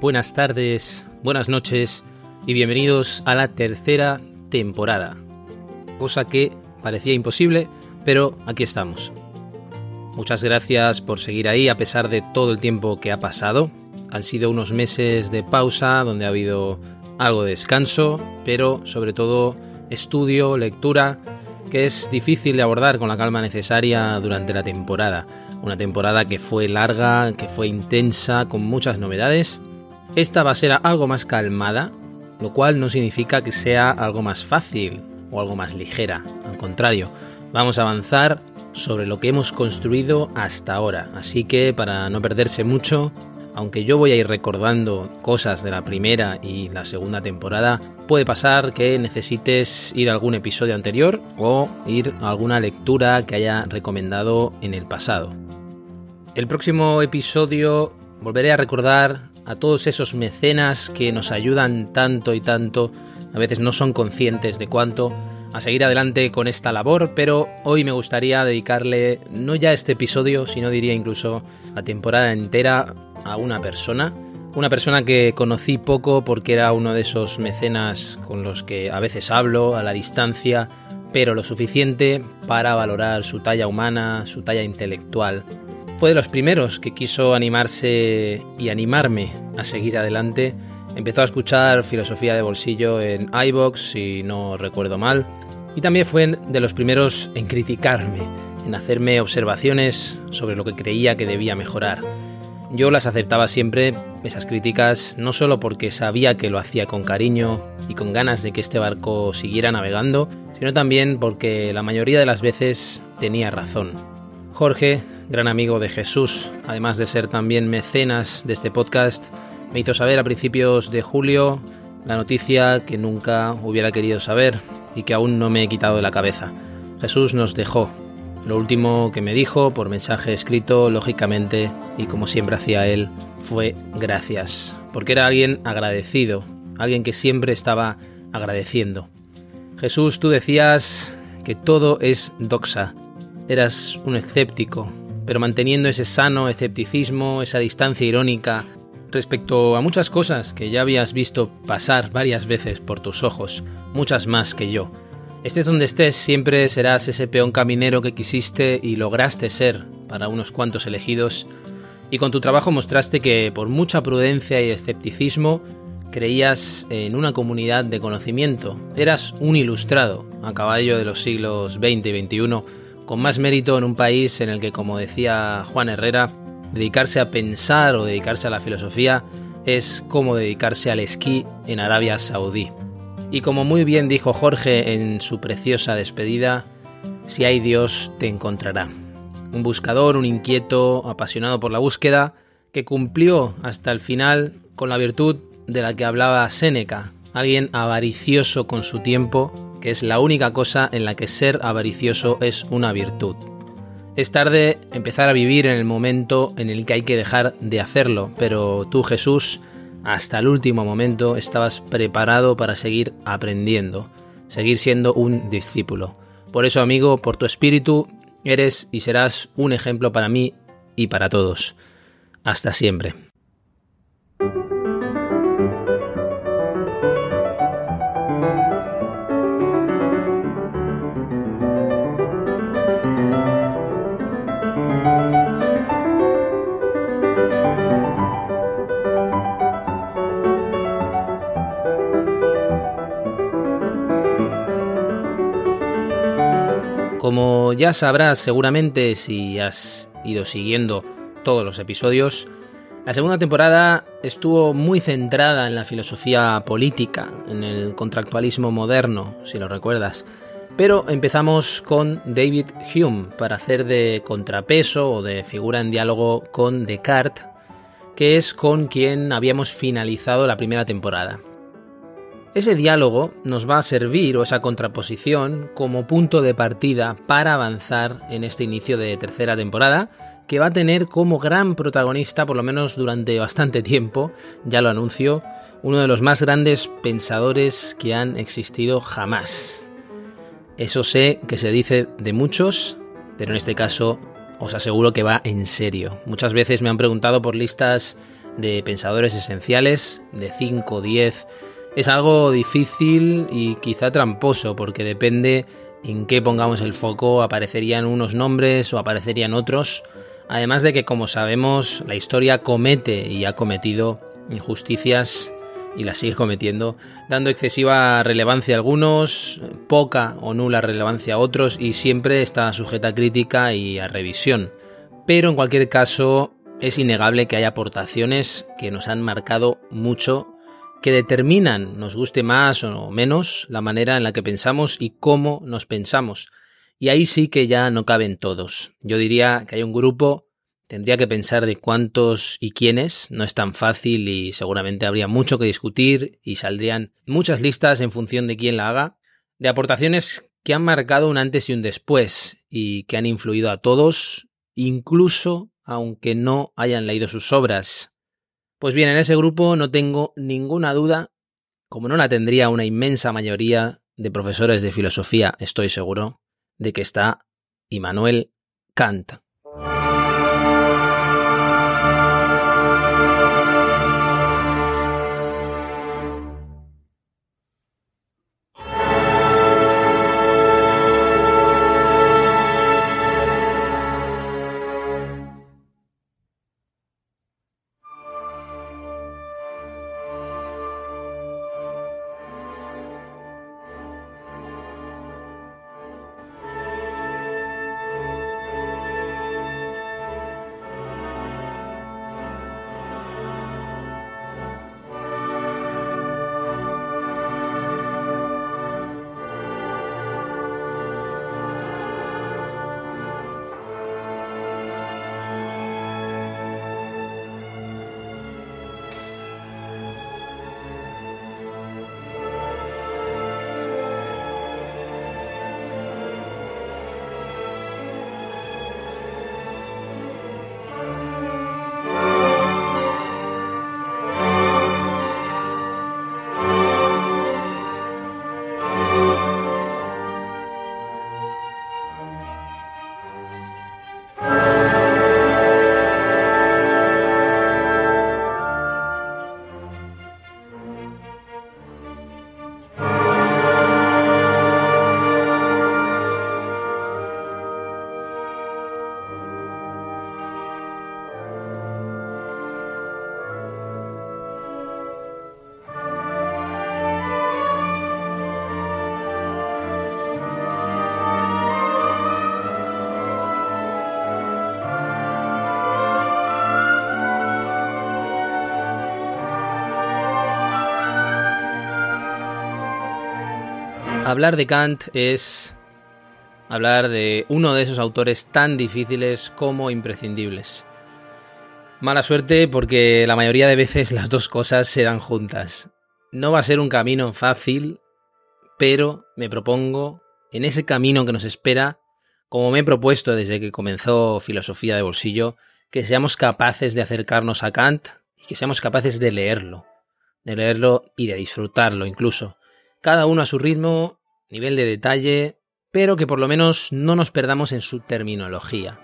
Buenas tardes, buenas noches y bienvenidos a la tercera temporada. Cosa que parecía imposible, pero aquí estamos. Muchas gracias por seguir ahí a pesar de todo el tiempo que ha pasado. Han sido unos meses de pausa donde ha habido algo de descanso, pero sobre todo estudio, lectura, que es difícil de abordar con la calma necesaria durante la temporada. Una temporada que fue larga, que fue intensa, con muchas novedades. Esta va a ser algo más calmada, lo cual no significa que sea algo más fácil o algo más ligera. Al contrario, vamos a avanzar sobre lo que hemos construido hasta ahora. Así que para no perderse mucho, aunque yo voy a ir recordando cosas de la primera y la segunda temporada, puede pasar que necesites ir a algún episodio anterior o ir a alguna lectura que haya recomendado en el pasado. El próximo episodio volveré a recordar a todos esos mecenas que nos ayudan tanto y tanto, a veces no son conscientes de cuánto, a seguir adelante con esta labor, pero hoy me gustaría dedicarle no ya este episodio, sino diría incluso la temporada entera a una persona. Una persona que conocí poco porque era uno de esos mecenas con los que a veces hablo a la distancia, pero lo suficiente para valorar su talla humana, su talla intelectual. Fue de los primeros que quiso animarse y animarme a seguir adelante. Empezó a escuchar filosofía de bolsillo en iBox, si no recuerdo mal, y también fue de los primeros en criticarme, en hacerme observaciones sobre lo que creía que debía mejorar. Yo las aceptaba siempre, esas críticas, no solo porque sabía que lo hacía con cariño y con ganas de que este barco siguiera navegando, sino también porque la mayoría de las veces tenía razón. Jorge, gran amigo de Jesús, además de ser también mecenas de este podcast, me hizo saber a principios de julio la noticia que nunca hubiera querido saber y que aún no me he quitado de la cabeza. Jesús nos dejó. Lo último que me dijo por mensaje escrito, lógicamente, y como siempre hacía él, fue gracias, porque era alguien agradecido, alguien que siempre estaba agradeciendo. Jesús, tú decías que todo es doxa. Eras un escéptico, pero manteniendo ese sano escepticismo, esa distancia irónica respecto a muchas cosas que ya habías visto pasar varias veces por tus ojos, muchas más que yo. Estés donde estés, siempre serás ese peón caminero que quisiste y lograste ser para unos cuantos elegidos, y con tu trabajo mostraste que por mucha prudencia y escepticismo creías en una comunidad de conocimiento, eras un ilustrado a caballo de los siglos XX y XXI, con más mérito en un país en el que, como decía Juan Herrera, dedicarse a pensar o dedicarse a la filosofía es como dedicarse al esquí en Arabia Saudí. Y como muy bien dijo Jorge en su preciosa despedida, si hay Dios te encontrará. Un buscador, un inquieto, apasionado por la búsqueda, que cumplió hasta el final con la virtud de la que hablaba Séneca, alguien avaricioso con su tiempo, que es la única cosa en la que ser avaricioso es una virtud. Es tarde empezar a vivir en el momento en el que hay que dejar de hacerlo, pero tú Jesús, hasta el último momento estabas preparado para seguir aprendiendo, seguir siendo un discípulo. Por eso, amigo, por tu espíritu, eres y serás un ejemplo para mí y para todos. Hasta siempre. Como ya sabrás seguramente si has ido siguiendo todos los episodios, la segunda temporada estuvo muy centrada en la filosofía política, en el contractualismo moderno, si lo recuerdas. Pero empezamos con David Hume para hacer de contrapeso o de figura en diálogo con Descartes, que es con quien habíamos finalizado la primera temporada. Ese diálogo nos va a servir, o esa contraposición, como punto de partida para avanzar en este inicio de tercera temporada, que va a tener como gran protagonista, por lo menos durante bastante tiempo, ya lo anuncio, uno de los más grandes pensadores que han existido jamás. Eso sé que se dice de muchos, pero en este caso os aseguro que va en serio. Muchas veces me han preguntado por listas de pensadores esenciales, de 5, 10. Es algo difícil y quizá tramposo, porque depende en qué pongamos el foco, aparecerían unos nombres o aparecerían otros. Además de que, como sabemos, la historia comete y ha cometido injusticias y las sigue cometiendo, dando excesiva relevancia a algunos, poca o nula relevancia a otros y siempre está sujeta a crítica y a revisión. Pero en cualquier caso, es innegable que hay aportaciones que nos han marcado mucho, que determinan, nos guste más o menos, la manera en la que pensamos y cómo nos pensamos. Y ahí sí que ya no caben todos. Yo diría que hay un grupo Tendría que pensar de cuántos y quiénes, no es tan fácil y seguramente habría mucho que discutir y saldrían muchas listas en función de quién la haga, de aportaciones que han marcado un antes y un después y que han influido a todos, incluso aunque no hayan leído sus obras. Pues bien, en ese grupo no tengo ninguna duda, como no la tendría una inmensa mayoría de profesores de filosofía, estoy seguro, de que está Immanuel Kant. Hablar de Kant es hablar de uno de esos autores tan difíciles como imprescindibles. Mala suerte porque la mayoría de veces las dos cosas se dan juntas. No va a ser un camino fácil, pero me propongo, en ese camino que nos espera, como me he propuesto desde que comenzó Filosofía de Bolsillo, que seamos capaces de acercarnos a Kant y que seamos capaces de leerlo, de leerlo y de disfrutarlo incluso cada uno a su ritmo, nivel de detalle, pero que por lo menos no nos perdamos en su terminología.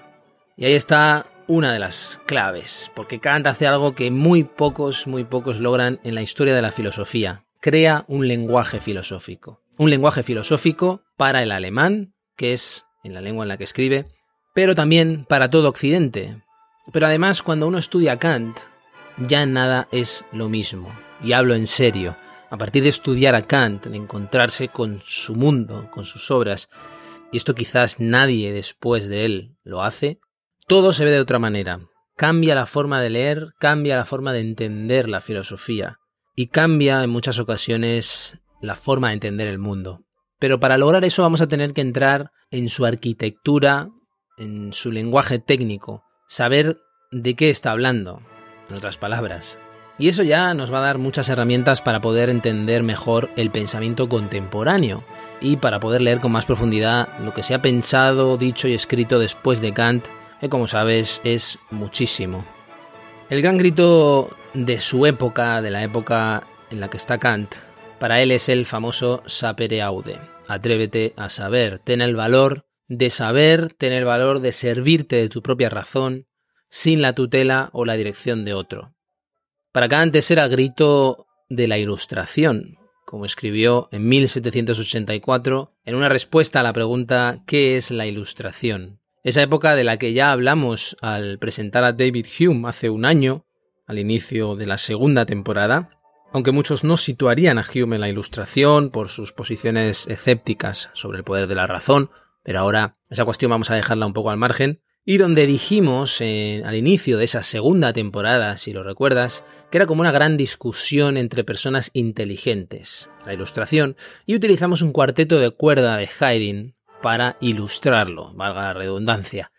Y ahí está una de las claves, porque Kant hace algo que muy pocos, muy pocos logran en la historia de la filosofía. Crea un lenguaje filosófico. Un lenguaje filosófico para el alemán, que es en la lengua en la que escribe, pero también para todo Occidente. Pero además, cuando uno estudia Kant, ya nada es lo mismo. Y hablo en serio a partir de estudiar a Kant, de encontrarse con su mundo, con sus obras, y esto quizás nadie después de él lo hace, todo se ve de otra manera. Cambia la forma de leer, cambia la forma de entender la filosofía y cambia en muchas ocasiones la forma de entender el mundo. Pero para lograr eso vamos a tener que entrar en su arquitectura, en su lenguaje técnico, saber de qué está hablando, en otras palabras. Y eso ya nos va a dar muchas herramientas para poder entender mejor el pensamiento contemporáneo y para poder leer con más profundidad lo que se ha pensado, dicho y escrito después de Kant, que como sabes es muchísimo. El gran grito de su época, de la época en la que está Kant, para él es el famoso sapere aude. Atrévete a saber, ten el valor de saber, ten el valor de servirte de tu propia razón, sin la tutela o la dirección de otro. Para Kant era grito de la Ilustración, como escribió en 1784 en una respuesta a la pregunta ¿qué es la Ilustración? Esa época de la que ya hablamos al presentar a David Hume hace un año, al inicio de la segunda temporada, aunque muchos no situarían a Hume en la Ilustración por sus posiciones escépticas sobre el poder de la razón, pero ahora esa cuestión vamos a dejarla un poco al margen, y donde dijimos al inicio de esa segunda temporada, si lo recuerdas, que era como una gran discusión entre personas inteligentes, la ilustración, y utilizamos un cuarteto de cuerda de Haydn para ilustrarlo, valga la redundancia.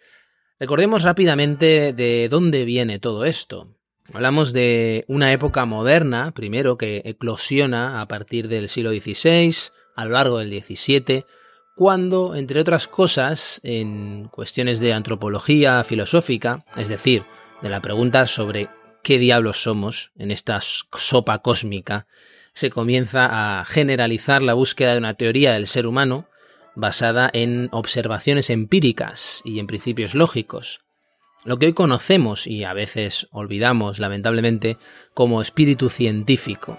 Recordemos rápidamente de dónde viene todo esto. Hablamos de una época moderna, primero, que eclosiona a partir del siglo XVI, a lo largo del XVII, cuando, entre otras cosas, en cuestiones de antropología filosófica, es decir, de la pregunta sobre qué diablos somos en esta sopa cósmica, se comienza a generalizar la búsqueda de una teoría del ser humano basada en observaciones empíricas y en principios lógicos, lo que hoy conocemos y a veces olvidamos lamentablemente como espíritu científico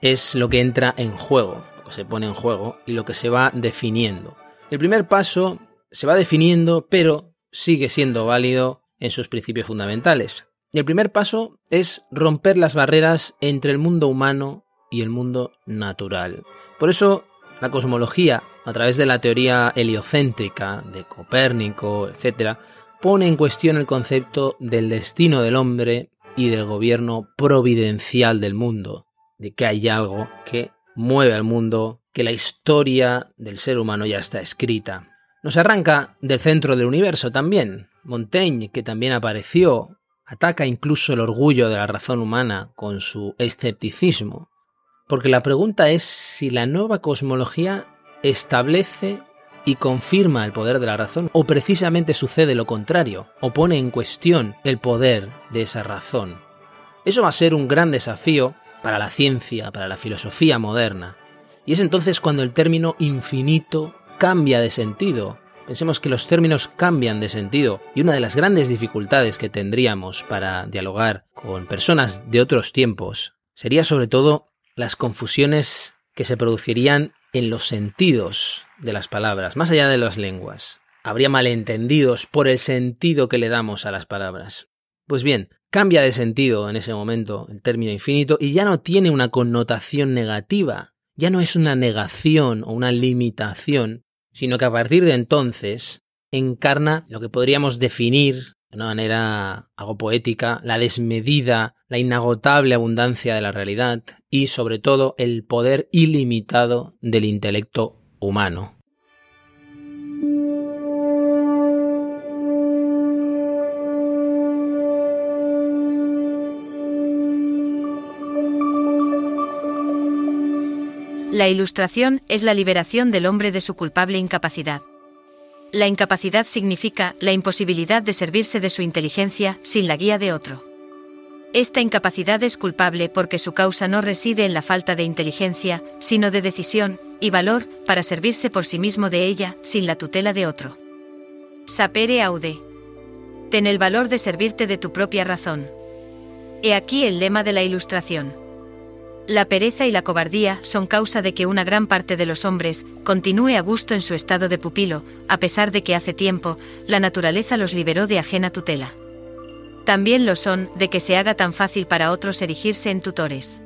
es lo que entra en juego, que se pone en juego y lo que se va definiendo. El primer paso se va definiendo pero sigue siendo válido en sus principios fundamentales. Y el primer paso es romper las barreras entre el mundo humano y el mundo natural. Por eso la cosmología, a través de la teoría heliocéntrica de Copérnico, etc., pone en cuestión el concepto del destino del hombre y del gobierno providencial del mundo, de que hay algo que mueve al mundo, que la historia del ser humano ya está escrita. Nos arranca del centro del universo también. Montaigne, que también apareció, ataca incluso el orgullo de la razón humana con su escepticismo, porque la pregunta es si la nueva cosmología establece y confirma el poder de la razón o precisamente sucede lo contrario o pone en cuestión el poder de esa razón. Eso va a ser un gran desafío para la ciencia, para la filosofía moderna. Y es entonces cuando el término infinito cambia de sentido. Pensemos que los términos cambian de sentido y una de las grandes dificultades que tendríamos para dialogar con personas de otros tiempos sería sobre todo las confusiones que se producirían en los sentidos de las palabras, más allá de las lenguas. Habría malentendidos por el sentido que le damos a las palabras. Pues bien, cambia de sentido en ese momento el término infinito y ya no tiene una connotación negativa, ya no es una negación o una limitación, sino que a partir de entonces encarna lo que podríamos definir de una manera algo poética, la desmedida, la inagotable abundancia de la realidad y sobre todo el poder ilimitado del intelecto humano. La ilustración es la liberación del hombre de su culpable incapacidad. La incapacidad significa la imposibilidad de servirse de su inteligencia sin la guía de otro. Esta incapacidad es culpable porque su causa no reside en la falta de inteligencia, sino de decisión y valor para servirse por sí mismo de ella sin la tutela de otro. Sapere aude. Ten el valor de servirte de tu propia razón. He aquí el lema de la ilustración. La pereza y la cobardía son causa de que una gran parte de los hombres continúe a gusto en su estado de pupilo, a pesar de que hace tiempo la naturaleza los liberó de ajena tutela. También lo son de que se haga tan fácil para otros erigirse en tutores.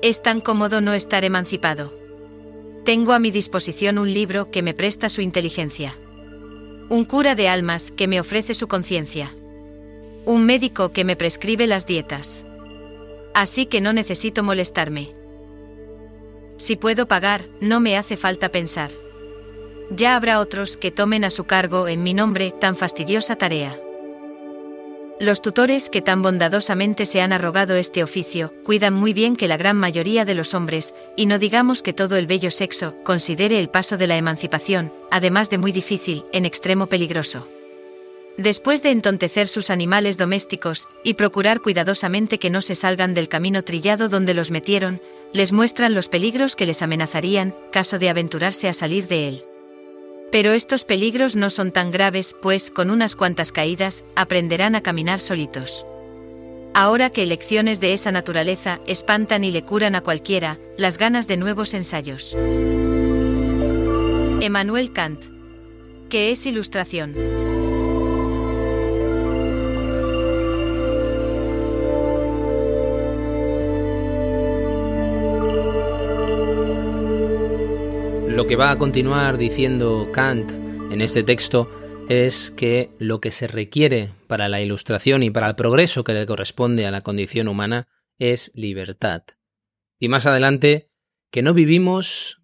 Es tan cómodo no estar emancipado. Tengo a mi disposición un libro que me presta su inteligencia. Un cura de almas que me ofrece su conciencia. Un médico que me prescribe las dietas así que no necesito molestarme. Si puedo pagar, no me hace falta pensar. Ya habrá otros que tomen a su cargo en mi nombre tan fastidiosa tarea. Los tutores que tan bondadosamente se han arrogado este oficio, cuidan muy bien que la gran mayoría de los hombres, y no digamos que todo el bello sexo, considere el paso de la emancipación, además de muy difícil, en extremo peligroso. Después de entontecer sus animales domésticos, y procurar cuidadosamente que no se salgan del camino trillado donde los metieron, les muestran los peligros que les amenazarían, caso de aventurarse a salir de él. Pero estos peligros no son tan graves, pues con unas cuantas caídas, aprenderán a caminar solitos. Ahora que lecciones de esa naturaleza espantan y le curan a cualquiera las ganas de nuevos ensayos. Emmanuel Kant. ¿Qué es ilustración? Que va a continuar diciendo Kant en este texto es que lo que se requiere para la ilustración y para el progreso que le corresponde a la condición humana es libertad. Y más adelante, que no vivimos,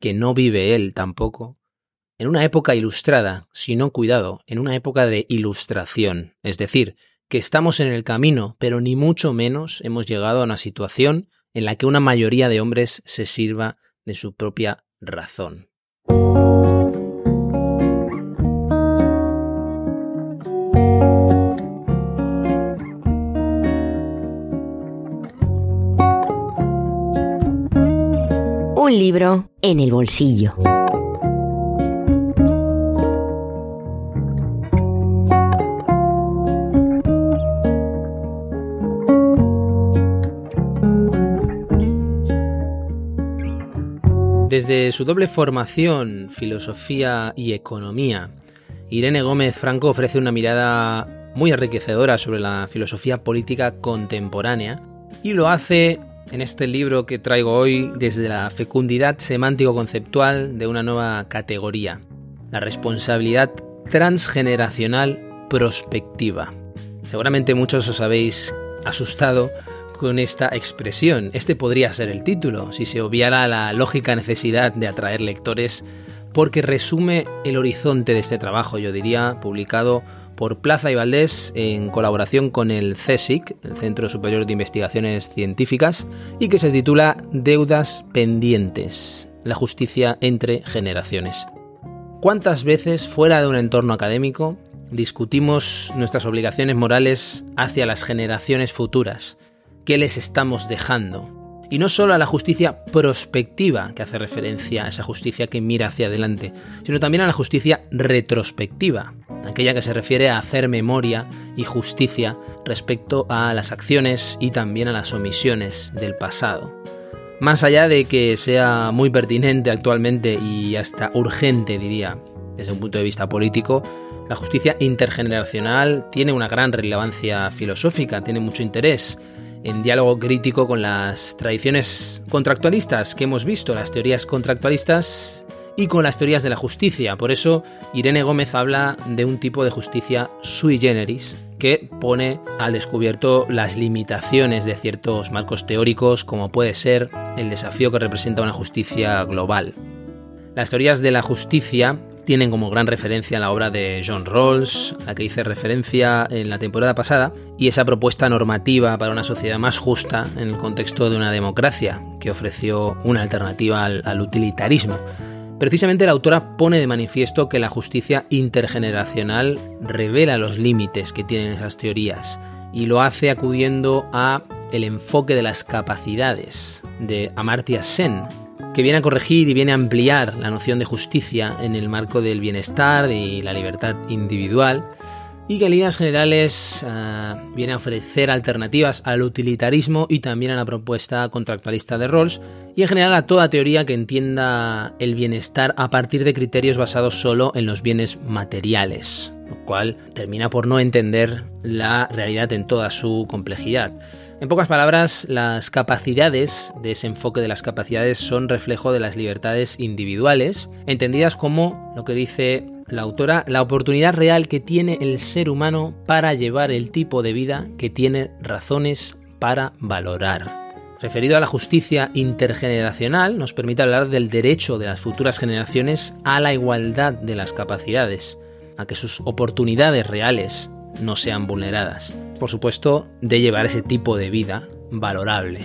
que no vive él tampoco, en una época ilustrada, sino cuidado, en una época de ilustración, es decir, que estamos en el camino, pero ni mucho menos hemos llegado a una situación en la que una mayoría de hombres se sirva de su propia razón. Un libro en el bolsillo. Desde su doble formación, filosofía y economía, Irene Gómez Franco ofrece una mirada muy enriquecedora sobre la filosofía política contemporánea y lo hace en este libro que traigo hoy desde la fecundidad semántico-conceptual de una nueva categoría, la responsabilidad transgeneracional prospectiva. Seguramente muchos os habéis asustado con esta expresión. Este podría ser el título, si se obviara la lógica necesidad de atraer lectores, porque resume el horizonte de este trabajo, yo diría, publicado por Plaza y Valdés en colaboración con el CSIC, el Centro Superior de Investigaciones Científicas, y que se titula Deudas pendientes, la justicia entre generaciones. ¿Cuántas veces fuera de un entorno académico discutimos nuestras obligaciones morales hacia las generaciones futuras? Qué les estamos dejando. Y no solo a la justicia prospectiva, que hace referencia a esa justicia que mira hacia adelante, sino también a la justicia retrospectiva, aquella que se refiere a hacer memoria y justicia respecto a las acciones y también a las omisiones del pasado. Más allá de que sea muy pertinente actualmente y hasta urgente, diría, desde un punto de vista político, la justicia intergeneracional tiene una gran relevancia filosófica, tiene mucho interés en diálogo crítico con las tradiciones contractualistas que hemos visto, las teorías contractualistas y con las teorías de la justicia. Por eso Irene Gómez habla de un tipo de justicia sui generis que pone al descubierto las limitaciones de ciertos marcos teóricos como puede ser el desafío que representa una justicia global. Las teorías de la justicia tienen como gran referencia la obra de John Rawls, a la que hice referencia en la temporada pasada, y esa propuesta normativa para una sociedad más justa en el contexto de una democracia, que ofreció una alternativa al, al utilitarismo. Precisamente la autora pone de manifiesto que la justicia intergeneracional revela los límites que tienen esas teorías y lo hace acudiendo a el enfoque de las capacidades de Amartya Sen, que viene a corregir y viene a ampliar la noción de justicia en el marco del bienestar y la libertad individual, y que en líneas generales ah, viene a ofrecer alternativas al utilitarismo y también a la propuesta contractualista de Rawls, y en general a toda teoría que entienda el bienestar a partir de criterios basados solo en los bienes materiales, lo cual termina por no entender la realidad en toda su complejidad. En pocas palabras, las capacidades de ese enfoque de las capacidades son reflejo de las libertades individuales, entendidas como, lo que dice la autora, la oportunidad real que tiene el ser humano para llevar el tipo de vida que tiene razones para valorar. referido a la justicia intergeneracional, nos permite hablar del derecho de las futuras generaciones a la igualdad de las capacidades, a que sus oportunidades reales no sean vulneradas. Por supuesto, de llevar ese tipo de vida valorable.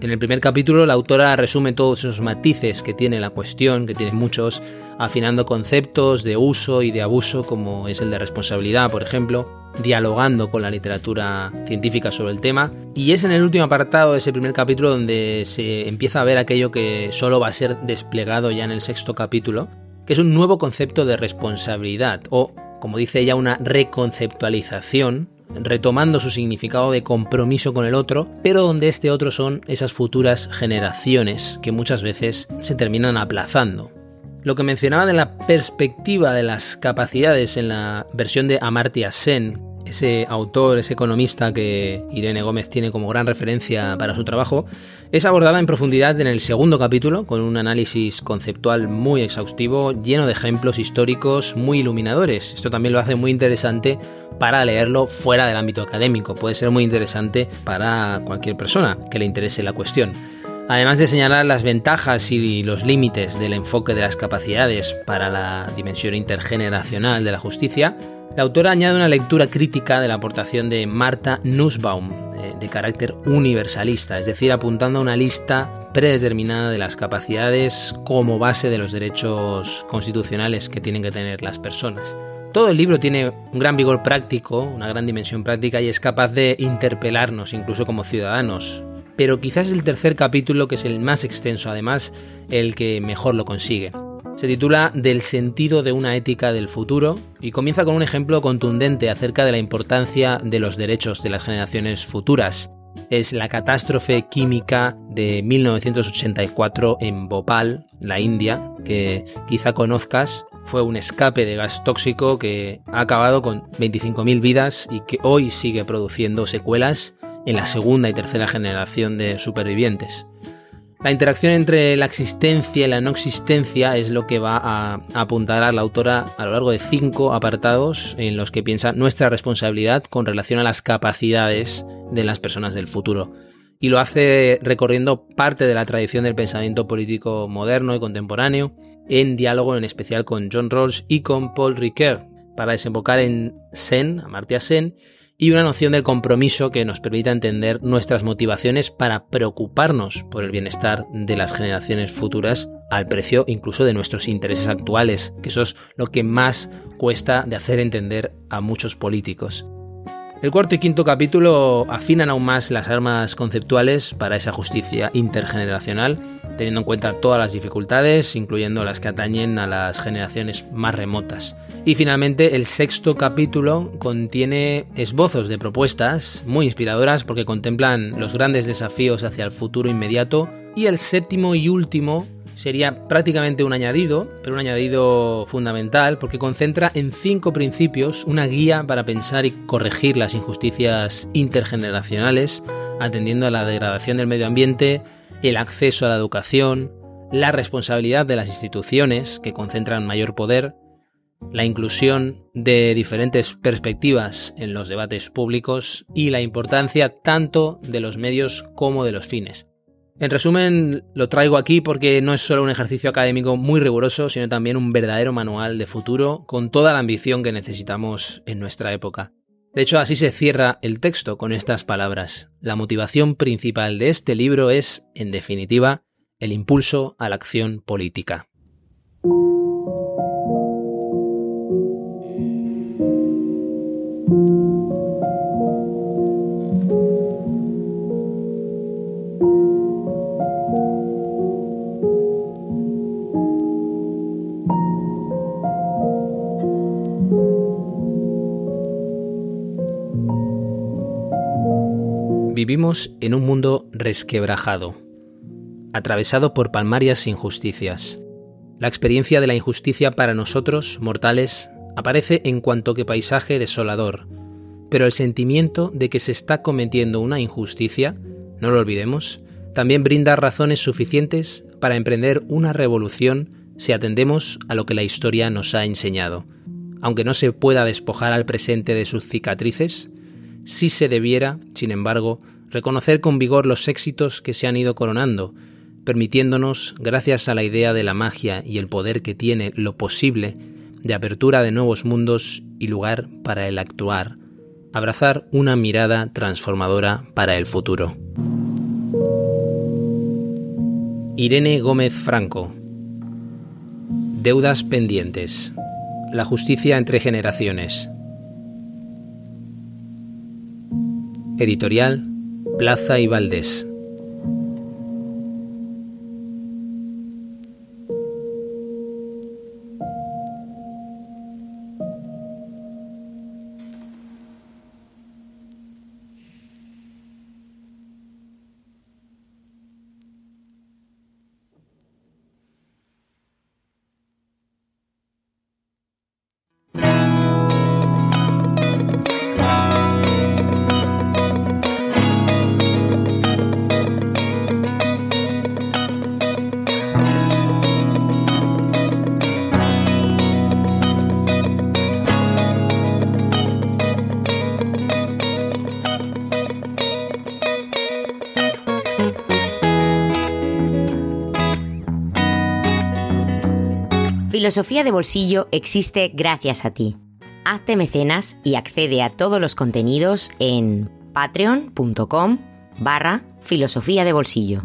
En el primer capítulo la autora resume todos esos matices que tiene la cuestión, que tiene muchos, afinando conceptos de uso y de abuso como es el de responsabilidad, por ejemplo, dialogando con la literatura científica sobre el tema. Y es en el último apartado de ese primer capítulo donde se empieza a ver aquello que solo va a ser desplegado ya en el sexto capítulo, que es un nuevo concepto de responsabilidad, o, como dice ella, una reconceptualización, retomando su significado de compromiso con el otro, pero donde este otro son esas futuras generaciones que muchas veces se terminan aplazando. Lo que mencionaba de la perspectiva de las capacidades en la versión de Amartya Sen, ese autor, ese economista que Irene Gómez tiene como gran referencia para su trabajo, es abordada en profundidad en el segundo capítulo, con un análisis conceptual muy exhaustivo, lleno de ejemplos históricos muy iluminadores. Esto también lo hace muy interesante para leerlo fuera del ámbito académico. Puede ser muy interesante para cualquier persona que le interese la cuestión. Además de señalar las ventajas y los límites del enfoque de las capacidades para la dimensión intergeneracional de la justicia, la autora añade una lectura crítica de la aportación de Marta Nussbaum, eh, de carácter universalista, es decir, apuntando a una lista predeterminada de las capacidades como base de los derechos constitucionales que tienen que tener las personas. Todo el libro tiene un gran vigor práctico, una gran dimensión práctica y es capaz de interpelarnos incluso como ciudadanos, pero quizás el tercer capítulo, que es el más extenso además, el que mejor lo consigue. Se titula Del sentido de una ética del futuro y comienza con un ejemplo contundente acerca de la importancia de los derechos de las generaciones futuras. Es la catástrofe química de 1984 en Bhopal, la India, que quizá conozcas. Fue un escape de gas tóxico que ha acabado con 25.000 vidas y que hoy sigue produciendo secuelas en la segunda y tercera generación de supervivientes. La interacción entre la existencia y la no existencia es lo que va a apuntar a la autora a lo largo de cinco apartados en los que piensa nuestra responsabilidad con relación a las capacidades de las personas del futuro. Y lo hace recorriendo parte de la tradición del pensamiento político moderno y contemporáneo, en diálogo en especial con John Rawls y con Paul Ricoeur, para desembocar en Sen, Amartya Sen, y una noción del compromiso que nos permita entender nuestras motivaciones para preocuparnos por el bienestar de las generaciones futuras al precio incluso de nuestros intereses actuales, que eso es lo que más cuesta de hacer entender a muchos políticos. El cuarto y quinto capítulo afinan aún más las armas conceptuales para esa justicia intergeneracional, teniendo en cuenta todas las dificultades, incluyendo las que atañen a las generaciones más remotas. Y finalmente el sexto capítulo contiene esbozos de propuestas muy inspiradoras porque contemplan los grandes desafíos hacia el futuro inmediato. Y el séptimo y último sería prácticamente un añadido, pero un añadido fundamental porque concentra en cinco principios una guía para pensar y corregir las injusticias intergeneracionales, atendiendo a la degradación del medio ambiente, el acceso a la educación, la responsabilidad de las instituciones que concentran mayor poder, la inclusión de diferentes perspectivas en los debates públicos y la importancia tanto de los medios como de los fines. En resumen, lo traigo aquí porque no es solo un ejercicio académico muy riguroso, sino también un verdadero manual de futuro con toda la ambición que necesitamos en nuestra época. De hecho, así se cierra el texto con estas palabras. La motivación principal de este libro es, en definitiva, el impulso a la acción política. Vivimos en un mundo resquebrajado, atravesado por palmarias injusticias. La experiencia de la injusticia para nosotros, mortales, aparece en cuanto que paisaje desolador, pero el sentimiento de que se está cometiendo una injusticia, no lo olvidemos, también brinda razones suficientes para emprender una revolución si atendemos a lo que la historia nos ha enseñado. Aunque no se pueda despojar al presente de sus cicatrices, sí se debiera, sin embargo, reconocer con vigor los éxitos que se han ido coronando, permitiéndonos, gracias a la idea de la magia y el poder que tiene lo posible, de apertura de nuevos mundos y lugar para el actuar, abrazar una mirada transformadora para el futuro. Irene Gómez Franco Deudas pendientes. La justicia entre generaciones. Editorial Plaza y Valdés. Filosofía de Bolsillo existe gracias a ti. Hazte mecenas y accede a todos los contenidos en patreon.com barra filosofía de bolsillo.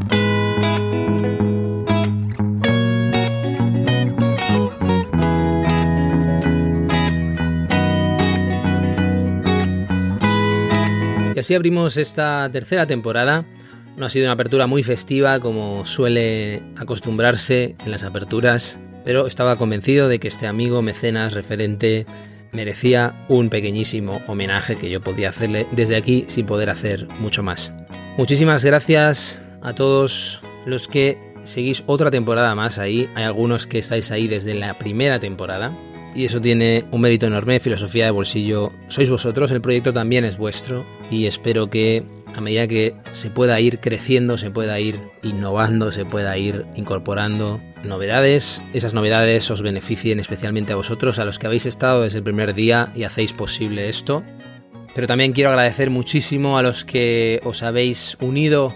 Y así abrimos esta tercera temporada. No ha sido una apertura muy festiva como suele acostumbrarse en las aperturas pero estaba convencido de que este amigo mecenas referente merecía un pequeñísimo homenaje que yo podía hacerle desde aquí sin poder hacer mucho más. Muchísimas gracias a todos los que seguís otra temporada más ahí. Hay algunos que estáis ahí desde la primera temporada. Y eso tiene un mérito enorme, filosofía de bolsillo. Sois vosotros, el proyecto también es vuestro y espero que a medida que se pueda ir creciendo, se pueda ir innovando, se pueda ir incorporando novedades, esas novedades os beneficien especialmente a vosotros, a los que habéis estado desde el primer día y hacéis posible esto. Pero también quiero agradecer muchísimo a los que os habéis unido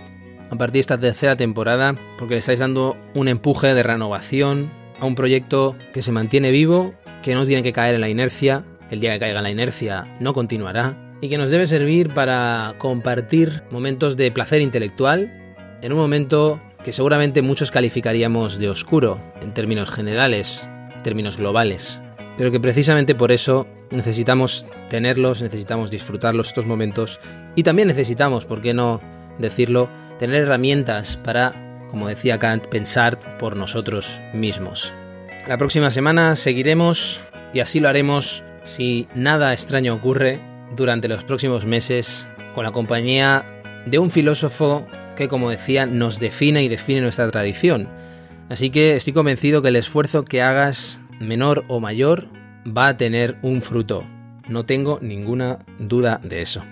a partir de esta tercera temporada, porque le estáis dando un empuje de renovación a un proyecto que se mantiene vivo, que no tiene que caer en la inercia, el día que caiga en la inercia no continuará, y que nos debe servir para compartir momentos de placer intelectual en un momento que seguramente muchos calificaríamos de oscuro en términos generales, en términos globales, pero que precisamente por eso necesitamos tenerlos, necesitamos disfrutarlos estos momentos y también necesitamos, ¿por qué no decirlo?, tener herramientas para, como decía Kant, pensar por nosotros mismos. La próxima semana seguiremos y así lo haremos si nada extraño ocurre durante los próximos meses con la compañía de un filósofo que, como decía, nos define y define nuestra tradición. Así que estoy convencido que el esfuerzo que hagas, menor o mayor, va a tener un fruto. No tengo ninguna duda de eso.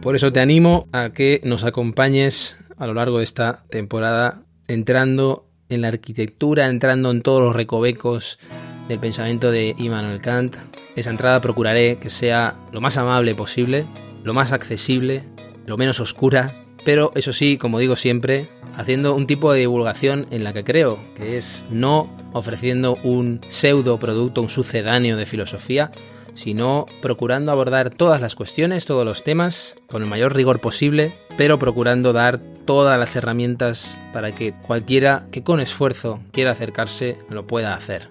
Por eso te animo a que nos acompañes a lo largo de esta temporada entrando en la arquitectura, entrando en todos los recovecos del pensamiento de Immanuel Kant. Esa entrada procuraré que sea lo más amable posible, lo más accesible, lo menos oscura, pero eso sí, como digo siempre, haciendo un tipo de divulgación en la que creo, que es no ofreciendo un pseudo producto, un sucedáneo de filosofía, sino procurando abordar todas las cuestiones, todos los temas, con el mayor rigor posible, pero procurando dar todas las herramientas para que cualquiera que con esfuerzo quiera acercarse lo pueda hacer.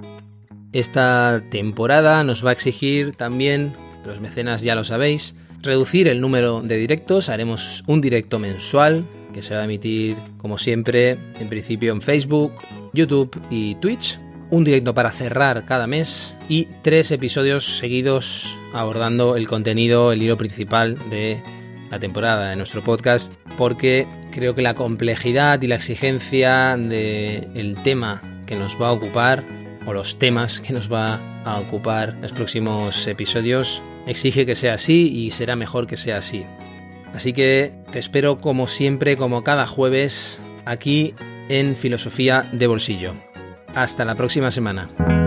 Esta temporada nos va a exigir también, los mecenas ya lo sabéis, reducir el número de directos. Haremos un directo mensual que se va a emitir, como siempre, en principio en Facebook, YouTube y Twitch. Un directo para cerrar cada mes y tres episodios seguidos abordando el contenido, el hilo principal de la temporada de nuestro podcast, porque creo que la complejidad y la exigencia del tema que nos va a ocupar o los temas que nos va a ocupar los próximos episodios exige que sea así y será mejor que sea así. Así que te espero como siempre, como cada jueves, aquí en Filosofía de Bolsillo. Hasta la próxima semana.